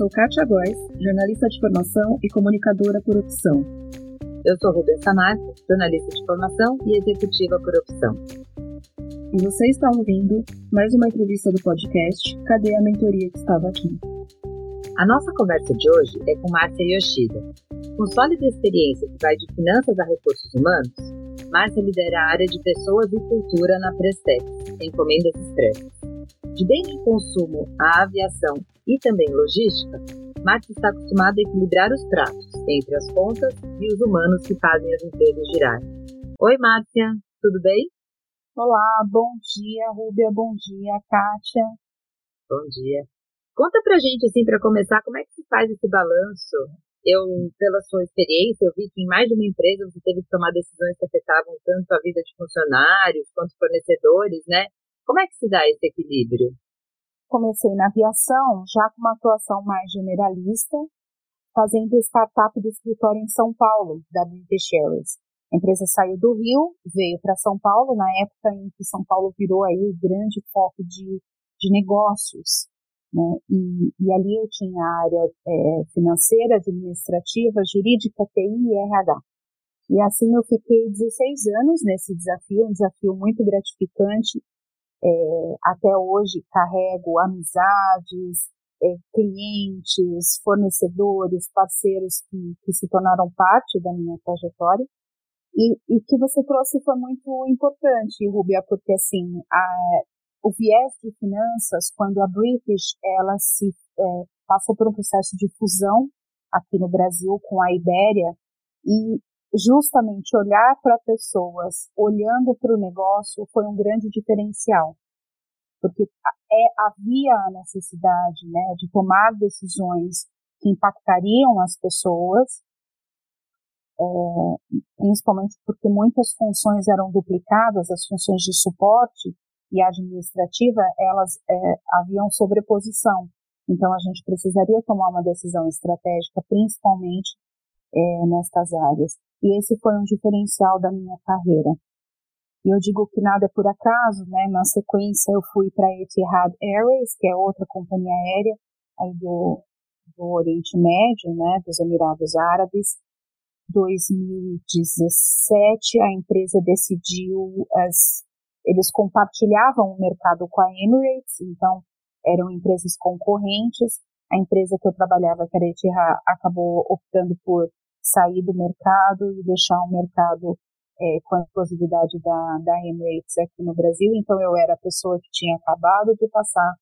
sou Kátia Góes, jornalista de formação e comunicadora por opção. Eu sou Rubens Samarco, jornalista de formação e executiva por opção. E você está ouvindo mais uma entrevista do podcast Cadê a Mentoria que estava aqui? A nossa conversa de hoje é com Márcia Yoshida. Com sólida experiência que vai de finanças a recursos humanos, Márcia lidera a área de pessoas e cultura na Prestex, encomendas expressas. De bem de consumo à aviação e também logística, Márcia está acostumada a equilibrar os pratos entre as contas e os humanos que fazem as empresas girarem. Oi, Márcia, tudo bem? Olá, bom dia, Rúbia, bom dia, Kátia. Bom dia. Conta pra gente, assim, para começar, como é que se faz esse balanço? Eu, pela sua experiência, eu vi que em mais de uma empresa você teve que tomar decisões que afetavam tanto a vida de funcionários quanto fornecedores, né? Como é que se dá esse equilíbrio? Comecei na aviação, já com uma atuação mais generalista, fazendo startup do escritório em São Paulo, da British Airways. A empresa saiu do Rio, veio para São Paulo, na época em que São Paulo virou aí o grande foco de, de negócios. Né? E, e, ali eu tinha a área é, financeira, administrativa, jurídica, TI e RH. E assim eu fiquei 16 anos nesse desafio, um desafio muito gratificante, é, até hoje carrego amizades, é, clientes, fornecedores, parceiros que, que, se tornaram parte da minha trajetória. E o que você trouxe foi muito importante, Rubia, porque assim, a, o viés de finanças, quando a British ela se é, passou por um processo de fusão aqui no Brasil com a Ibéria e justamente olhar para pessoas olhando para o negócio foi um grande diferencial, porque é, havia a necessidade né, de tomar decisões que impactariam as pessoas, é, principalmente porque muitas funções eram duplicadas, as funções de suporte e administrativa, elas é, haviam sobreposição. Então, a gente precisaria tomar uma decisão estratégica, principalmente é, nestas áreas. E esse foi um diferencial da minha carreira. E eu digo que nada é por acaso, né? Na sequência eu fui para a Etihad Airways, que é outra companhia aérea aí do, do Oriente Médio, né? Dos Emirados Árabes. 2017 a empresa decidiu as eles compartilhavam o mercado com a Emirates, então eram empresas concorrentes. A empresa que eu trabalhava, que era a Etihad, acabou optando por sair do mercado e deixar o mercado é, com a exclusividade da, da Emirates aqui no Brasil. Então, eu era a pessoa que tinha acabado de passar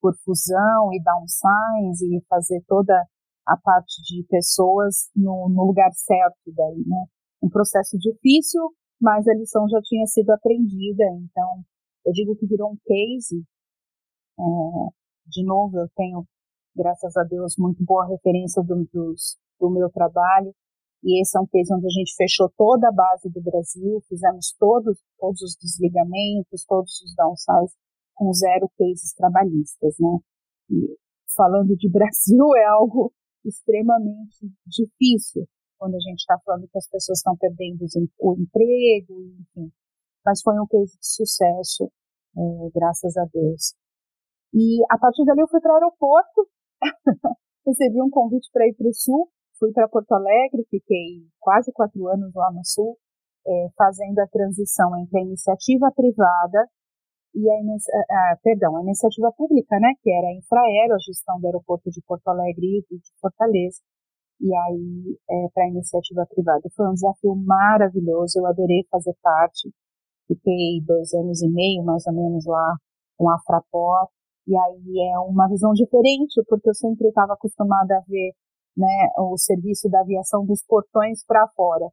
por fusão e downsize e fazer toda a parte de pessoas no, no lugar certo daí, né? Um processo difícil, mas a lição já tinha sido aprendida. Então, eu digo que virou um case. É, de novo, eu tenho, graças a Deus, muito boa referência do, dos, do meu trabalho. E esse é um case onde a gente fechou toda a base do Brasil, fizemos todos, todos os desligamentos, todos os downsize com zero cases trabalhistas, né? E falando de Brasil é algo extremamente difícil quando a gente está falando que as pessoas estão perdendo o emprego, enfim. Mas foi um case de sucesso, é, graças a Deus. E a partir dali eu fui para o aeroporto, recebi um convite para ir para o Sul, fui para Porto Alegre, fiquei quase quatro anos lá no Sul, é, fazendo a transição entre a iniciativa privada e a, a, perdão, a iniciativa pública, né, que era a Infraero, a gestão do aeroporto de Porto Alegre e de Fortaleza, e aí é, para a iniciativa privada. Foi um desafio maravilhoso, eu adorei fazer parte, fiquei dois anos e meio, mais ou menos, lá com a Fraport, e aí é uma visão diferente, porque eu sempre estava acostumada a ver né, o serviço da aviação dos portões para fora.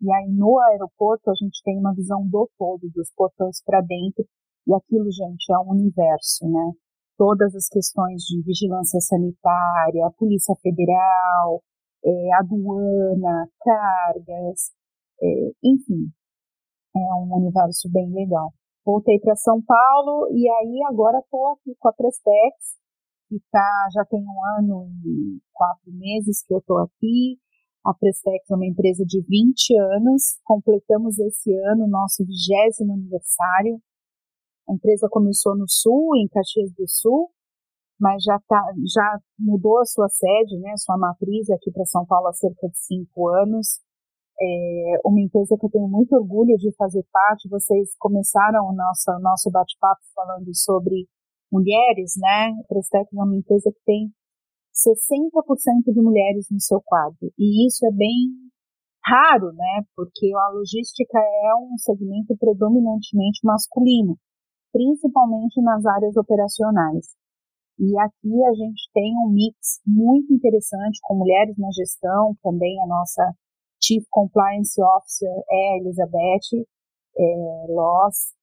E aí no aeroporto a gente tem uma visão do todo, dos portões para dentro, e aquilo, gente, é um universo, né? Todas as questões de vigilância sanitária, Polícia Federal, é, aduana, cargas, é, enfim, é um universo bem legal. Voltei para São Paulo e aí agora estou aqui com a Prestex, que tá, já tem um ano e quatro meses que eu estou aqui. A Prestex é uma empresa de 20 anos, completamos esse ano nosso vigésimo aniversário. A empresa começou no Sul, em Caxias do Sul, mas já, tá, já mudou a sua sede, né, sua matriz aqui para São Paulo há cerca de cinco anos. É uma empresa que eu tenho muito orgulho de fazer parte. Vocês começaram o nosso, nosso bate-papo falando sobre mulheres, né? A Prestec é uma empresa que tem 60% de mulheres no seu quadro. E isso é bem raro, né? Porque a logística é um segmento predominantemente masculino, principalmente nas áreas operacionais. E aqui a gente tem um mix muito interessante com mulheres na gestão, também a nossa Chief Compliance Officer é a Elizabeth é, Loss,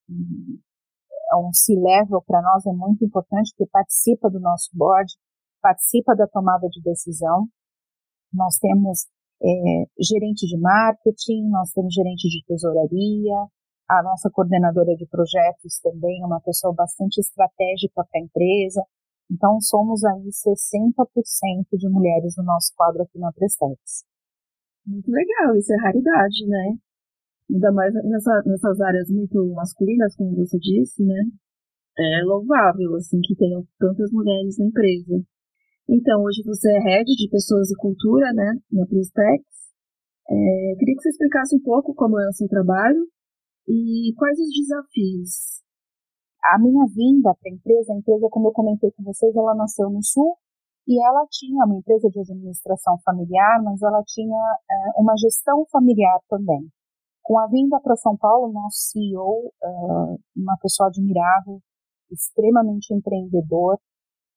um C-level para nós é muito importante, porque participa do nosso board, participa da tomada de decisão. Nós temos é, gerente de marketing, nós temos gerente de tesouraria, a nossa coordenadora de projetos também é uma pessoa bastante estratégica para a empresa. Então, somos aí 60% de mulheres no nosso quadro aqui na Prestex. Muito legal, isso é raridade, né? Ainda mais nessa, nessas áreas muito masculinas, como você disse, né? É louvável, assim, que tenham tantas mulheres na empresa. Então, hoje você é head de pessoas e cultura, né, na Pristex. É, queria que você explicasse um pouco como é o seu trabalho e quais os desafios. A minha vinda para a empresa, a empresa, como eu comentei com vocês, ela nasceu no Sul e ela tinha uma empresa de administração familiar, mas ela tinha é, uma gestão familiar também. Com a vinda para São Paulo, nosso CEO, uh, uma pessoa admirável, extremamente empreendedor,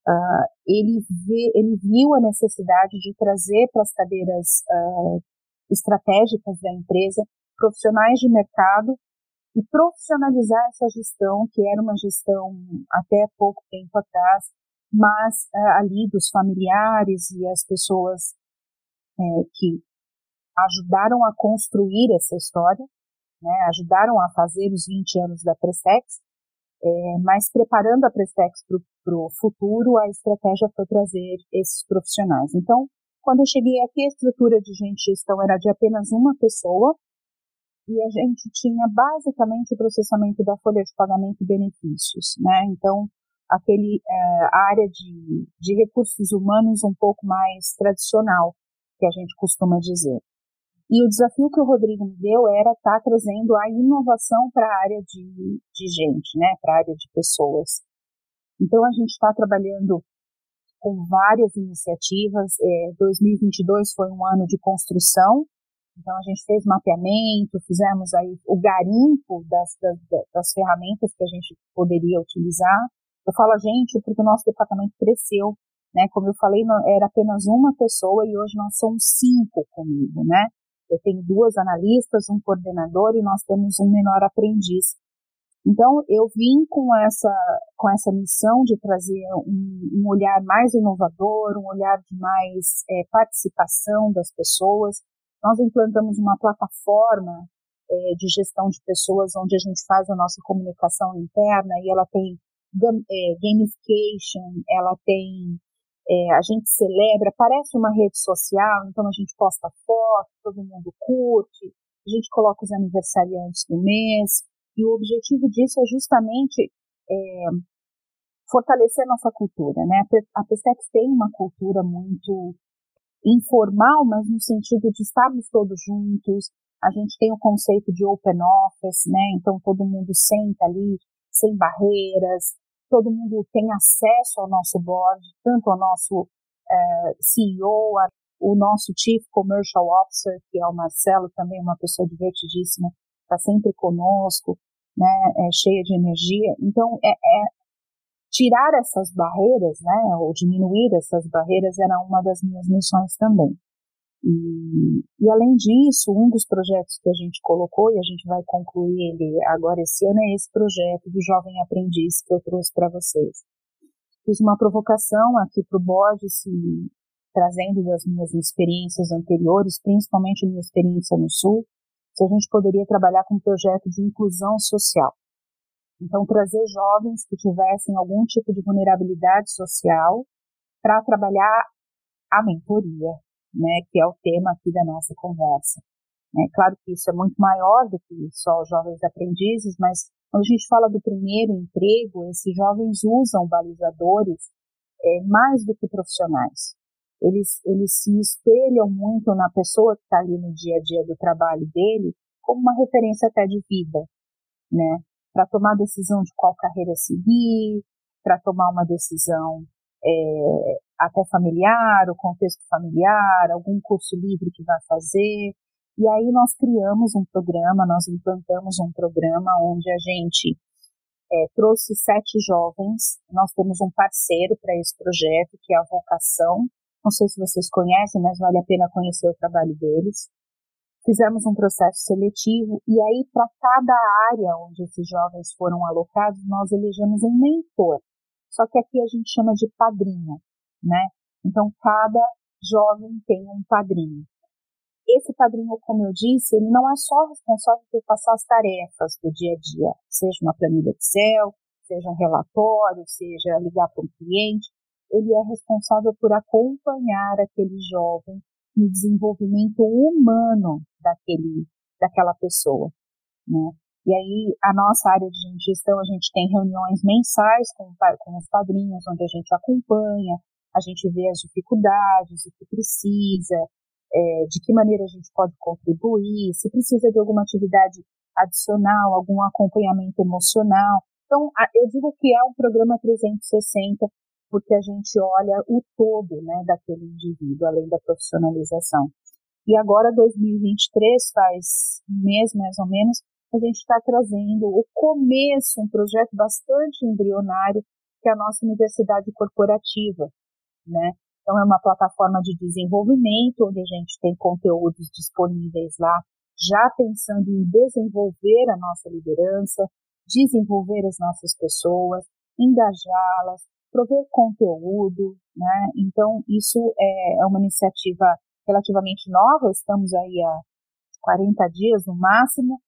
uh, ele, vê, ele viu a necessidade de trazer para as cadeiras uh, estratégicas da empresa profissionais de mercado e profissionalizar essa gestão, que era uma gestão até pouco tempo atrás, mas ali dos familiares e as pessoas é, que ajudaram a construir essa história, né, ajudaram a fazer os 20 anos da Prestex, é, mas preparando a Prestex para o futuro, a estratégia foi trazer esses profissionais. Então, quando eu cheguei aqui, a estrutura de gente gestão era de apenas uma pessoa, e a gente tinha basicamente o processamento da folha de pagamento e benefícios, né? Então, aquele é, área de, de recursos humanos um pouco mais tradicional, que a gente costuma dizer. E o desafio que o Rodrigo me deu era estar tá trazendo a inovação para a área de, de gente, né, para a área de pessoas. Então, a gente está trabalhando com várias iniciativas. É, 2022 foi um ano de construção, então a gente fez mapeamento, fizemos aí o garimpo das, das, das ferramentas que a gente poderia utilizar. Eu falo a gente porque o nosso departamento cresceu, né? Como eu falei, era apenas uma pessoa e hoje nós somos cinco comigo, né? Eu tenho duas analistas, um coordenador e nós temos um menor aprendiz. Então, eu vim com essa, com essa missão de trazer um, um olhar mais inovador, um olhar de mais é, participação das pessoas. Nós implantamos uma plataforma é, de gestão de pessoas onde a gente faz a nossa comunicação interna e ela tem é, gamification, ela tem é, a gente celebra, parece uma rede social, então a gente posta foto, todo mundo curte, a gente coloca os aniversariantes do mês, e o objetivo disso é justamente é, fortalecer nossa cultura, né? A Pestex tem uma cultura muito informal, mas no sentido de estarmos todos juntos, a gente tem o conceito de open office, né? Então todo mundo senta ali, sem barreiras, todo mundo tem acesso ao nosso board, tanto ao nosso uh, CEO, o nosso Chief Commercial Officer, que é o Marcelo, também uma pessoa divertidíssima, está sempre conosco, né, é, cheia de energia. Então, é, é, tirar essas barreiras, né, ou diminuir essas barreiras era uma das minhas missões também. E, e, além disso, um dos projetos que a gente colocou, e a gente vai concluir ele agora esse ano, é esse projeto do Jovem Aprendiz que eu trouxe para vocês. Fiz uma provocação aqui para o board, se, trazendo das minhas experiências anteriores, principalmente minha experiência no Sul, se a gente poderia trabalhar com um projeto de inclusão social. Então, trazer jovens que tivessem algum tipo de vulnerabilidade social para trabalhar a mentoria, né, que é o tema aqui da nossa conversa. É claro que isso é muito maior do que só os jovens aprendizes, mas quando a gente fala do primeiro emprego, esses jovens usam balizadores é, mais do que profissionais. Eles, eles se espelham muito na pessoa que está ali no dia a dia do trabalho dele como uma referência até de vida, né? Para tomar decisão de qual carreira seguir, para tomar uma decisão é, até familiar, o contexto familiar, algum curso livre que vai fazer. E aí nós criamos um programa, nós implantamos um programa onde a gente é, trouxe sete jovens. Nós temos um parceiro para esse projeto, que é a Vocação. Não sei se vocês conhecem, mas vale a pena conhecer o trabalho deles. Fizemos um processo seletivo e aí, para cada área onde esses jovens foram alocados, nós elegemos um mentor. Só que aqui a gente chama de padrinho, né? Então, cada jovem tem um padrinho esse padrinho, como eu disse, ele não é só responsável por passar as tarefas do dia a dia, seja uma planilha Excel, seja um relatório, seja ligar para um cliente, ele é responsável por acompanhar aquele jovem no desenvolvimento humano daquele, daquela pessoa, né? E aí, a nossa área de gestão, a gente tem reuniões mensais com, com os padrinhos, onde a gente acompanha, a gente vê as dificuldades, o que precisa, é, de que maneira a gente pode contribuir, se precisa de alguma atividade adicional, algum acompanhamento emocional. Então, eu digo que é um programa 360, porque a gente olha o todo né, daquele indivíduo, além da profissionalização. E agora, 2023, faz um mês mais ou menos, a gente está trazendo o começo, um projeto bastante embrionário, que é a nossa universidade corporativa, né? Então, é uma plataforma de desenvolvimento, onde a gente tem conteúdos disponíveis lá, já pensando em desenvolver a nossa liderança, desenvolver as nossas pessoas, engajá-las, prover conteúdo, né? Então, isso é, é uma iniciativa relativamente nova, estamos aí há 40 dias no máximo,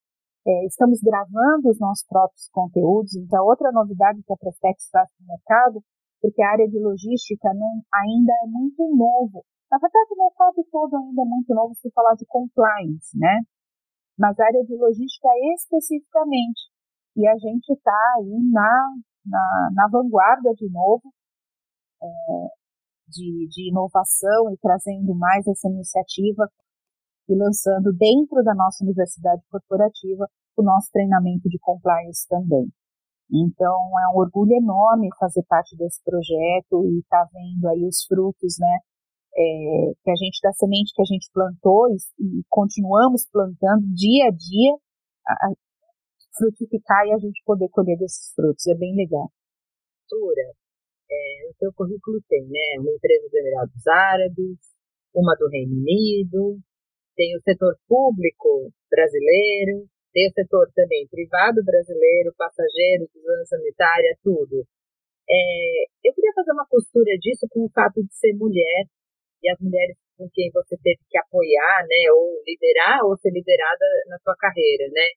é, estamos gravando os nossos próprios conteúdos, então outra novidade que a Prestex traz no mercado porque a área de logística não, ainda é muito novo. Na verdade, o mercado todo ainda é muito novo se falar de compliance, né? Mas a área de logística especificamente. E a gente está aí na, na, na, vanguarda de novo é, de, de inovação e trazendo mais essa iniciativa e lançando dentro da nossa universidade corporativa o nosso treinamento de compliance também. Então, é um orgulho enorme fazer parte desse projeto e estar tá vendo aí os frutos, né? É, que a gente, da semente que a gente plantou e, e continuamos plantando dia a dia, a, a frutificar e a gente poder colher desses frutos. É bem legal. Tura, é, o seu currículo tem, né? Uma empresa dos Emirados Árabes, uma do Reino Unido, tem o setor público brasileiro, tem o setor também privado brasileiro, passageiros, vigilância sanitária, tudo. É, eu queria fazer uma costura disso com o fato de ser mulher e as mulheres com quem você teve que apoiar, né, ou liderar, ou ser liderada na sua carreira, né?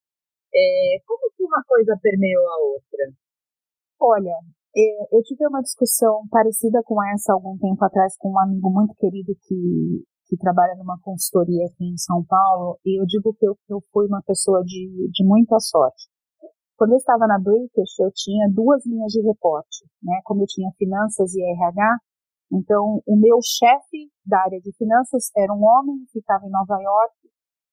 É, como que uma coisa permeou a outra? Olha, é, eu tive uma discussão parecida com essa algum tempo atrás com um amigo muito querido que que trabalha numa consultoria aqui em São Paulo, e eu digo que eu, eu fui uma pessoa de, de muita sorte. Quando eu estava na British, eu tinha duas linhas de reporte, né? Como eu tinha finanças e RH, então o meu chefe da área de finanças era um homem que estava em Nova York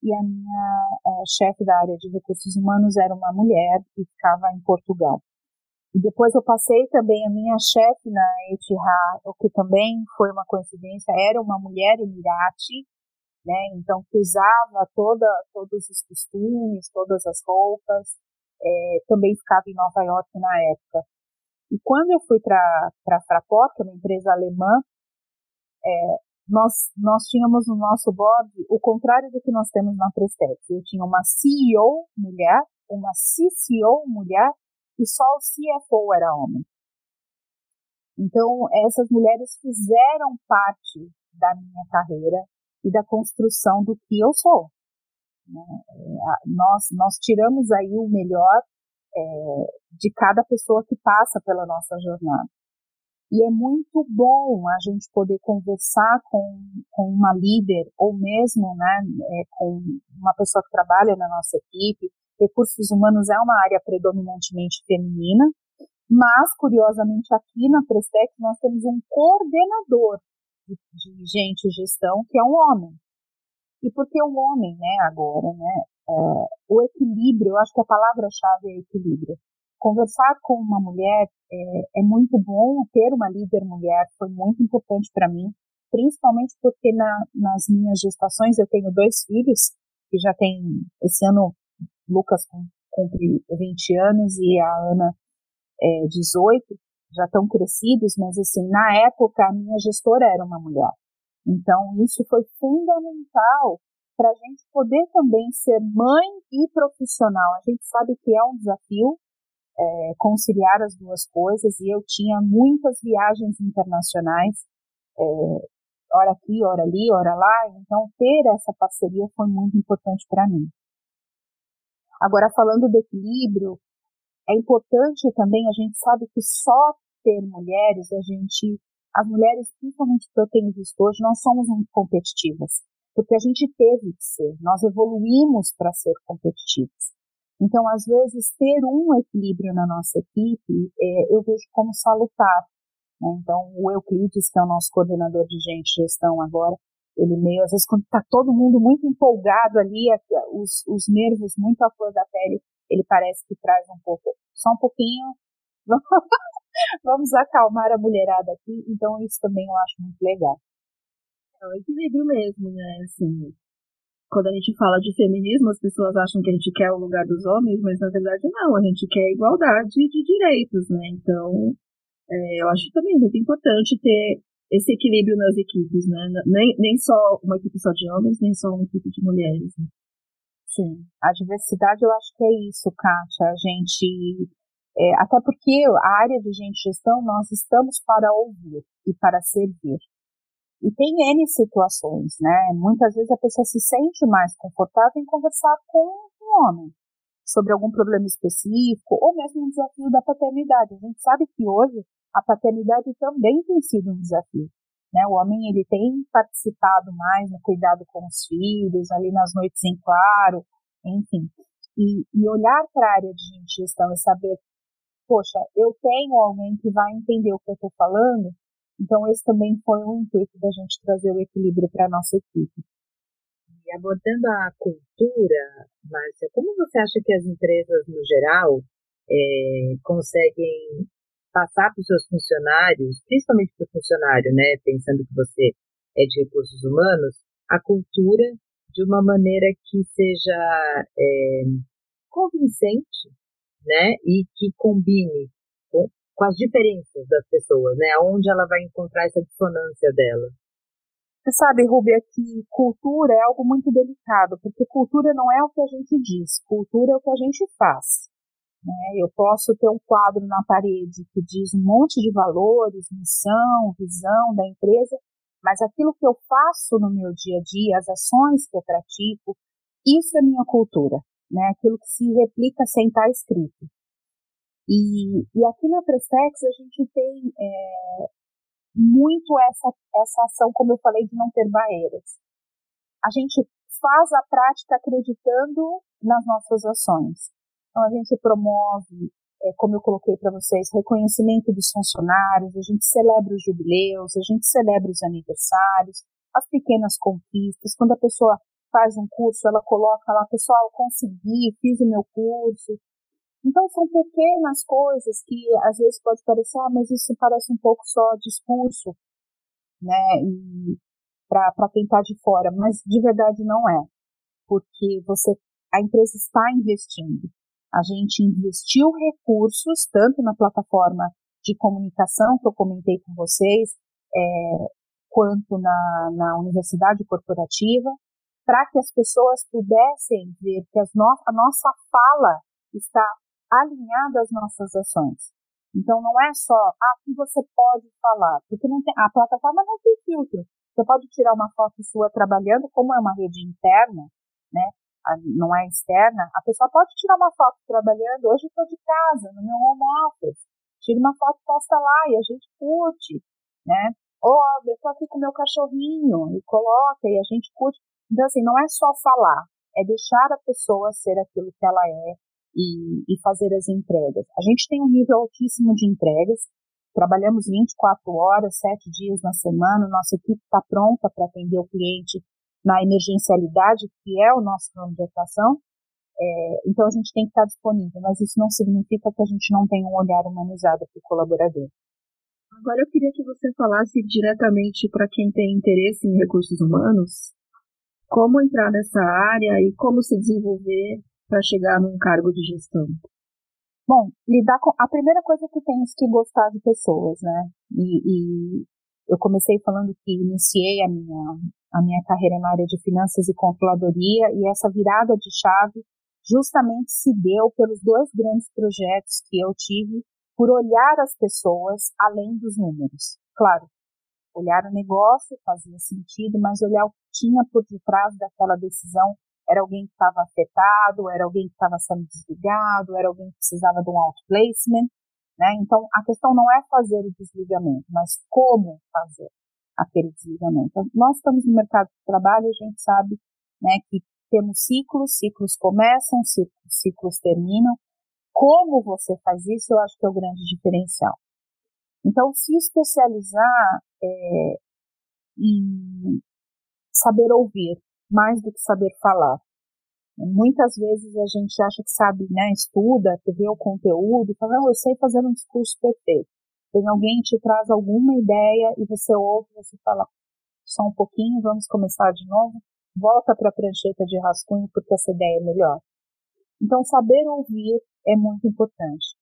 e a minha é, chefe da área de recursos humanos era uma mulher que ficava em Portugal. E depois eu passei também a minha chefe na Etihad, o que também foi uma coincidência, era uma mulher emirati, né? Então que usava toda, todos os costumes, todas as roupas, é, também ficava em Nova York na época. E quando eu fui para a Fraport, que é uma empresa alemã, é, nós, nós tínhamos no nosso board o contrário do que nós temos na Prestex. Eu tinha uma CEO mulher, uma CCO mulher e só o CFO era homem. Então, essas mulheres fizeram parte da minha carreira e da construção do que eu sou. Né? Nós, nós tiramos aí o melhor é, de cada pessoa que passa pela nossa jornada. E é muito bom a gente poder conversar com, com uma líder ou mesmo né, é, com uma pessoa que trabalha na nossa equipe Recursos humanos é uma área predominantemente feminina, Mas, curiosamente, aqui na Prestec nós temos um coordenador de, de gente e gestão que é um homem. E por que um homem, né, agora, né? É, o equilíbrio, eu acho que a palavra-chave é equilíbrio. Conversar com uma mulher é, é muito bom, ter uma líder mulher foi muito importante para mim, principalmente porque na, nas minhas gestações eu tenho dois filhos, que já tem, esse ano, Lucas cumpre 20 anos e a Ana é, 18, já estão crescidos, mas assim, na época a minha gestora era uma mulher. Então isso foi fundamental para a gente poder também ser mãe e profissional. A gente sabe que é um desafio é, conciliar as duas coisas e eu tinha muitas viagens internacionais, é, hora aqui, hora ali, hora lá, então ter essa parceria foi muito importante para mim. Agora, falando do equilíbrio, é importante também, a gente sabe que só ter mulheres, a gente, as mulheres, principalmente que eu tenho visto hoje, nós somos muito competitivas, porque a gente teve que ser, nós evoluímos para ser competitivas. Então, às vezes, ter um equilíbrio na nossa equipe, é, eu vejo como salutar. Né? Então, o Euclides, que é o nosso coordenador de gente gestão agora, ele meio, às vezes, quando está todo mundo muito empolgado ali, os, os nervos muito à flor da pele, ele parece que traz um pouco, só um pouquinho, vamos acalmar a mulherada aqui, então isso também eu acho muito legal. É o equilíbrio mesmo, né, assim, quando a gente fala de feminismo, as pessoas acham que a gente quer o lugar dos homens, mas na verdade não, a gente quer igualdade de direitos, né, então é, eu acho também muito importante ter esse equilíbrio nas equipes, né, nem, nem só uma equipe só de homens, nem só uma equipe de mulheres, né? Sim, a diversidade eu acho que é isso, Kátia. A gente. É, até porque a área de gente gestão, nós estamos para ouvir e para servir. E tem N situações, né? Muitas vezes a pessoa se sente mais confortável em conversar com um homem sobre algum problema específico, ou mesmo um desafio da paternidade. A gente sabe que hoje a paternidade também tem sido um desafio. Né? O homem ele tem participado mais no cuidado com os filhos, ali nas noites em claro, enfim. E, e olhar para a área de gestão e saber, poxa, eu tenho alguém que vai entender o que eu estou falando, então esse também foi um intuito da gente trazer o equilíbrio para a nossa equipe. E abordando a cultura, Márcia, como você acha que as empresas, no geral, é, conseguem passar para os seus funcionários, principalmente para o funcionário, né, pensando que você é de recursos humanos, a cultura de uma maneira que seja é, convincente, né, e que combine com, com as diferenças das pessoas, né, onde ela vai encontrar essa dissonância dela. Você sabe, Rubia, que cultura é algo muito delicado, porque cultura não é o que a gente diz, cultura é o que a gente faz. Né? Eu posso ter um quadro na parede que diz um monte de valores, missão, visão da empresa, mas aquilo que eu faço no meu dia a dia, as ações que eu pratico, isso é minha cultura, né? Aquilo que se replica sem estar escrito. E, e aqui na Prestex a gente tem é, muito essa, essa ação, como eu falei, de não ter barreiras. A gente faz a prática acreditando nas nossas ações. Então, a gente promove, é, como eu coloquei para vocês, reconhecimento dos funcionários, a gente celebra os jubileus, a gente celebra os aniversários, as pequenas conquistas. Quando a pessoa faz um curso, ela coloca lá, pessoal, consegui, fiz o meu curso. Então, são pequenas coisas que às vezes pode parecer, ah, mas isso parece um pouco só discurso, né? E para quem está de fora, mas de verdade não é, porque você a empresa está investindo. A gente investiu recursos, tanto na plataforma de comunicação que eu comentei com vocês, é, quanto na, na universidade corporativa, para que as pessoas pudessem ver que no, a nossa fala está alinhada às nossas ações. Então não é só ah, que você pode falar, porque tem, a plataforma não tem filtro. Você pode tirar uma foto sua trabalhando, como é uma rede interna, né? Não é externa, a pessoa pode tirar uma foto trabalhando. Hoje estou de casa, no meu home office. Tira uma foto, posta lá e a gente curte, né? Ou eu estou aqui com meu cachorrinho e coloca e a gente curte. Então, assim, não é só falar, é deixar a pessoa ser aquilo que ela é, e, e fazer as entregas. A gente tem um nível altíssimo de entregas, trabalhamos 24 horas, 7 dias na semana, nossa equipe está pronta para atender o cliente na emergencialidade, que é o nosso ramo de atuação, é, então a gente tem que estar disponível, mas isso não significa que a gente não tenha um olhar humanizado para o colaborador. Agora eu queria que você falasse diretamente para quem tem interesse em recursos humanos, como entrar nessa área e como se desenvolver para chegar num cargo de gestão. Bom, lidar com a primeira coisa que tens que gostar de pessoas, né? E, e eu comecei falando que iniciei a minha a minha carreira na área de finanças e controladoria e essa virada de chave justamente se deu pelos dois grandes projetos que eu tive por olhar as pessoas além dos números. Claro, olhar o negócio fazia sentido, mas olhar o que tinha por detrás daquela decisão era alguém que estava afetado, era alguém que estava sendo desligado, era alguém que precisava de um outplacement, né? Então, a questão não é fazer o desligamento, mas como fazer aquele desligamento. Então, nós estamos no mercado de trabalho, a gente sabe, né, que temos ciclos, ciclos começam, ciclos, ciclos terminam. Como você faz isso, eu acho que é o grande diferencial. Então, se especializar é, em saber ouvir, mais do que saber falar. Muitas vezes a gente acha que sabe, né, estuda, vê o conteúdo fala, eu sei fazer um discurso perfeito. Tem alguém que te traz alguma ideia e você ouve, você fala, só um pouquinho, vamos começar de novo volta para a prancheta de rascunho porque essa ideia é melhor. Então, saber ouvir é muito importante.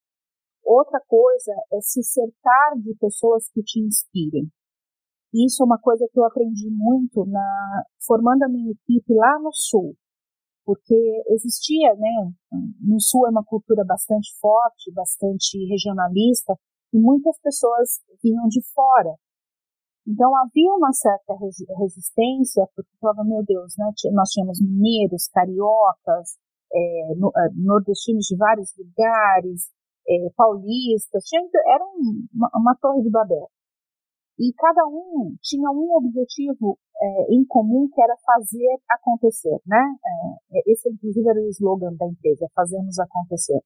Outra coisa é se cercar de pessoas que te inspirem. Isso é uma coisa que eu aprendi muito na formando a minha equipe lá no sul, porque existia, né, no sul é uma cultura bastante forte, bastante regionalista, e muitas pessoas vinham de fora então havia uma certa resistência, porque falava, meu Deus, né, nós tínhamos mineiros, cariocas, é, nordestinos de vários lugares, é, paulistas, tinha, era um, uma, uma, torre de Babel. E cada um tinha um objetivo é, em comum que era fazer acontecer, né? Esse inclusive era o slogan da empresa, fazermos acontecer.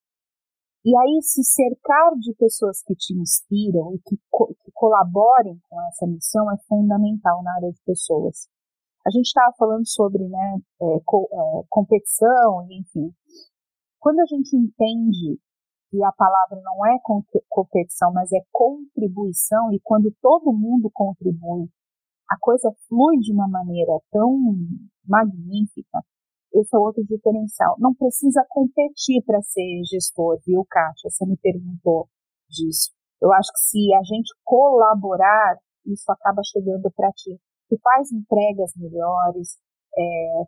E aí, se cercar de pessoas que te inspiram e que, co que colaborem com essa missão é fundamental na área de pessoas. A gente estava falando sobre né, é, co é, competição, enfim. Quando a gente entende que a palavra não é competição, mas é contribuição, e quando todo mundo contribui, a coisa flui de uma maneira tão magnífica esse é outro diferencial. Não precisa competir para ser gestor, viu, Kátia? Você me perguntou disso. Eu acho que se a gente colaborar, isso acaba chegando para ti. Que faz entregas melhores, é,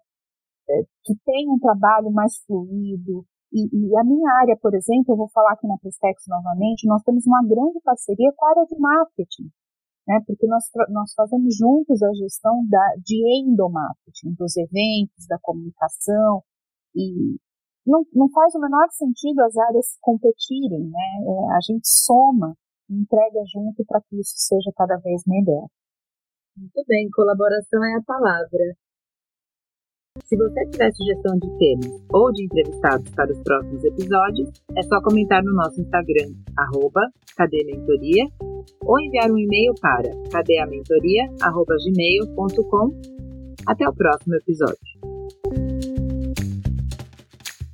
é, que tem um trabalho mais fluido. E, e, a minha área, por exemplo, eu vou falar aqui na Prestex novamente, nós temos uma grande parceria com a área de marketing né? Porque nós, nós fazemos juntos a gestão da, de endomarketing, dos eventos, da comunicação, e não, não faz o menor sentido as áreas competirem, né? É, a gente soma, entrega junto para que isso seja cada vez melhor. Muito bem, colaboração é a palavra. Se você tiver sugestão de temas ou de entrevistados para os próximos episódios, é só comentar no nosso Instagram, arroba Mentoria, ou enviar um e-mail para cadeamentoria.gmail.com. Até o próximo episódio.